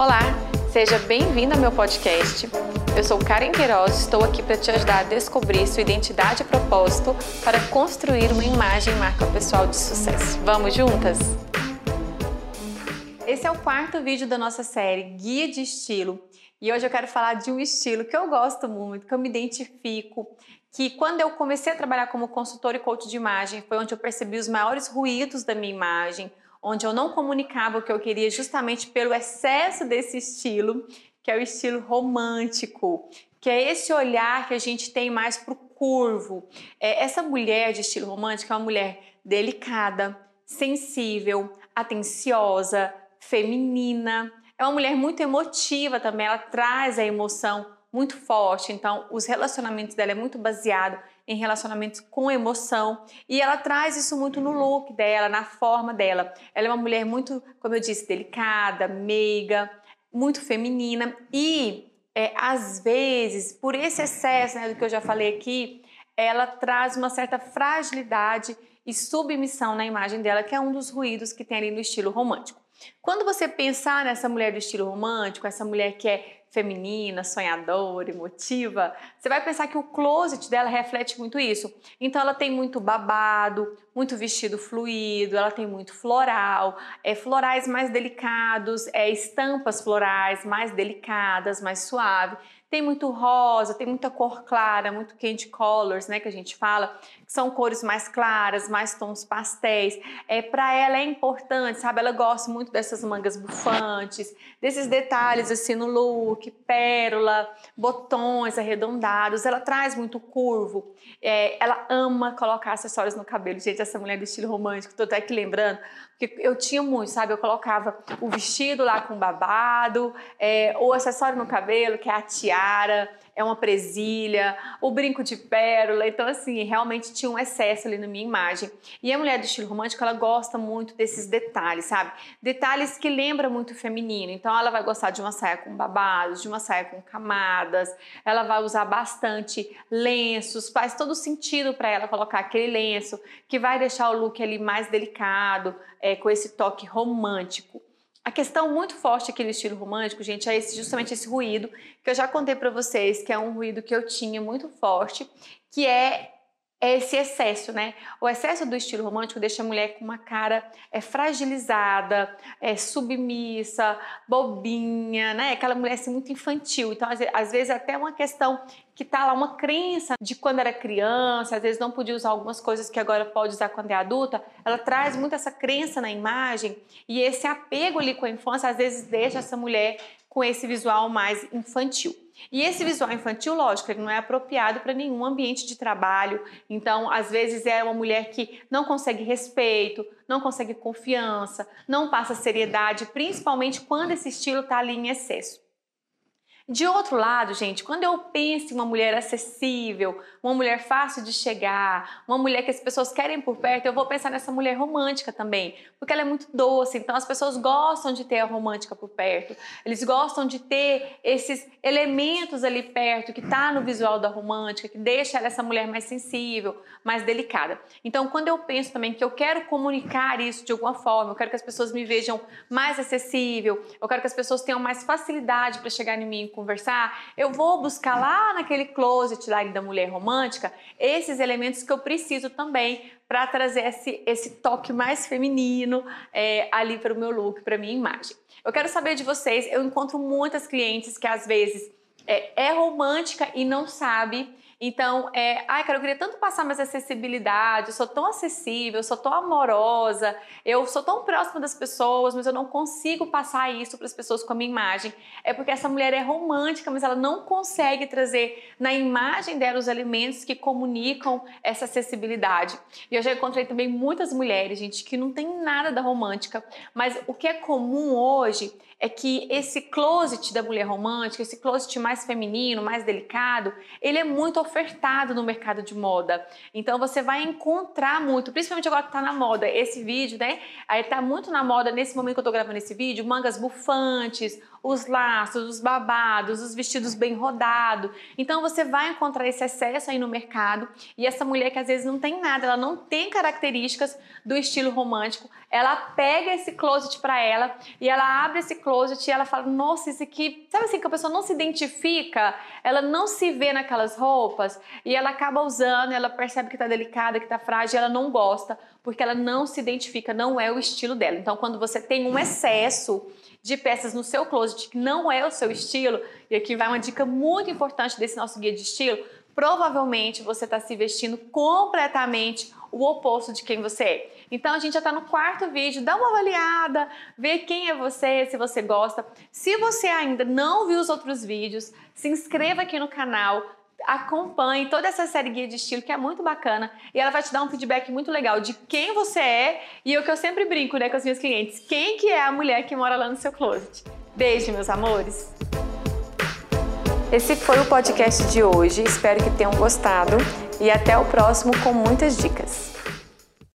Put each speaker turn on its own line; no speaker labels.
Olá, seja bem-vindo ao meu podcast. Eu sou Karen Queiroz e estou aqui para te ajudar a descobrir sua identidade e propósito para construir uma imagem marca pessoal de sucesso. Vamos juntas? Esse é o quarto vídeo da nossa série Guia de Estilo e hoje eu quero falar de um estilo que eu gosto muito, que eu me identifico, que quando eu comecei a trabalhar como consultor e coach de imagem foi onde eu percebi os maiores ruídos da minha imagem, onde eu não comunicava o que eu queria justamente pelo excesso desse estilo, que é o estilo romântico, que é esse olhar que a gente tem mais para o curvo. É, essa mulher de estilo romântico é uma mulher delicada, sensível, atenciosa, feminina. É uma mulher muito emotiva também, ela traz a emoção muito forte. Então, os relacionamentos dela é muito baseado em relacionamentos com emoção e ela traz isso muito no look dela, na forma dela. Ela é uma mulher muito, como eu disse, delicada, meiga, muito feminina e é, às vezes, por esse excesso né, do que eu já falei aqui, ela traz uma certa fragilidade e submissão na imagem dela, que é um dos ruídos que tem ali no estilo romântico. Quando você pensar nessa mulher do estilo romântico, essa mulher que é feminina, sonhadora, emotiva, você vai pensar que o closet dela reflete muito isso. Então ela tem muito babado, muito vestido fluido, ela tem muito floral, é florais mais delicados, é estampas florais mais delicadas, mais suave. Tem muito rosa, tem muita cor clara, muito candy colors, né, que a gente fala, que são cores mais claras, mais tons pastéis. É, para ela é importante, sabe? Ela gosta muito dessas mangas bufantes, desses detalhes assim no look, pérola, botões arredondados. Ela traz muito curvo. É, ela ama colocar acessórios no cabelo. Gente, essa mulher do estilo romântico, tô até aqui lembrando, porque eu tinha muito, sabe? Eu colocava o vestido lá com babado, é, o acessório no cabelo, que é a tiara, é uma presilha, o brinco de pérola. Então, assim, realmente tinha um excesso ali na minha imagem. E a mulher do estilo romântico, ela gosta muito desses detalhes, sabe? Detalhes que lembram muito feminino. Então, ela vai gostar de uma saia com babados, de uma saia com camadas. Ela vai usar bastante lenços. Faz todo sentido para ela colocar aquele lenço que vai deixar o look ali mais delicado, é, com esse toque romântico. A questão muito forte aqui no estilo romântico, gente, é esse, justamente esse ruído que eu já contei para vocês, que é um ruído que eu tinha muito forte, que é é esse excesso, né? O excesso do estilo romântico deixa a mulher com uma cara é, fragilizada, é, submissa, bobinha, né? Aquela mulher assim, muito infantil. Então, às, vezes, até uma questão que tá lá, uma crença de quando era criança, às vezes não podia usar algumas coisas que agora pode usar quando é adulta. Ela traz muito essa crença na imagem e esse apego ali com a infância, às vezes deixa essa mulher com esse visual mais infantil. E esse visual infantil, lógico, ele não é apropriado para nenhum ambiente de trabalho. Então, às vezes é uma mulher que não consegue respeito, não consegue confiança, não passa seriedade, principalmente quando esse estilo está ali em excesso. De outro lado, gente, quando eu penso em uma mulher acessível, uma mulher fácil de chegar, uma mulher que as pessoas querem por perto, eu vou pensar nessa mulher romântica também, porque ela é muito doce, então as pessoas gostam de ter a romântica por perto. Eles gostam de ter esses elementos ali perto que tá no visual da romântica, que deixa ela essa mulher mais sensível, mais delicada. Então, quando eu penso também que eu quero comunicar isso de alguma forma, eu quero que as pessoas me vejam mais acessível, eu quero que as pessoas tenham mais facilidade para chegar em mim conversar, eu vou buscar lá naquele closet lá da mulher romântica esses elementos que eu preciso também para trazer esse, esse toque mais feminino é, ali para o meu look, para minha imagem. Eu quero saber de vocês, eu encontro muitas clientes que às vezes é, é romântica e não sabe então, é, ai, cara, eu queria tanto passar mais acessibilidade, eu sou tão acessível, eu sou tão amorosa, eu sou tão próxima das pessoas, mas eu não consigo passar isso para as pessoas com a minha imagem. É porque essa mulher é romântica, mas ela não consegue trazer na imagem dela os elementos que comunicam essa acessibilidade. E eu já encontrei também muitas mulheres, gente, que não tem nada da romântica, mas o que é comum hoje é que esse closet da mulher romântica, esse closet mais feminino, mais delicado, ele é muito ofertado no mercado de moda. Então você vai encontrar muito, principalmente agora que tá na moda, esse vídeo, né? Aí tá muito na moda nesse momento que eu tô gravando esse vídeo, mangas bufantes, os laços, os babados, os vestidos bem rodados. Então você vai encontrar esse excesso aí no mercado e essa mulher que às vezes não tem nada, ela não tem características do estilo romântico, ela pega esse closet para ela e ela abre esse closet e ela fala: Nossa, isso aqui. Sabe assim, que a pessoa não se identifica, ela não se vê naquelas roupas e ela acaba usando, ela percebe que tá delicada, que tá frágil, ela não gosta, porque ela não se identifica, não é o estilo dela. Então, quando você tem um excesso de peças no seu closet que não é o seu estilo, e aqui vai uma dica muito importante desse nosso guia de estilo, provavelmente você está se vestindo completamente o oposto de quem você é. Então a gente já está no quarto vídeo, dá uma avaliada, vê quem é você, se você gosta. Se você ainda não viu os outros vídeos, se inscreva aqui no canal, acompanhe toda essa série guia de estilo que é muito bacana e ela vai te dar um feedback muito legal de quem você é e o que eu sempre brinco né, com os meus clientes, quem que é a mulher que mora lá no seu closet. Beijo, meus amores! Esse foi o podcast de hoje, espero que tenham gostado e até o próximo com muitas dicas.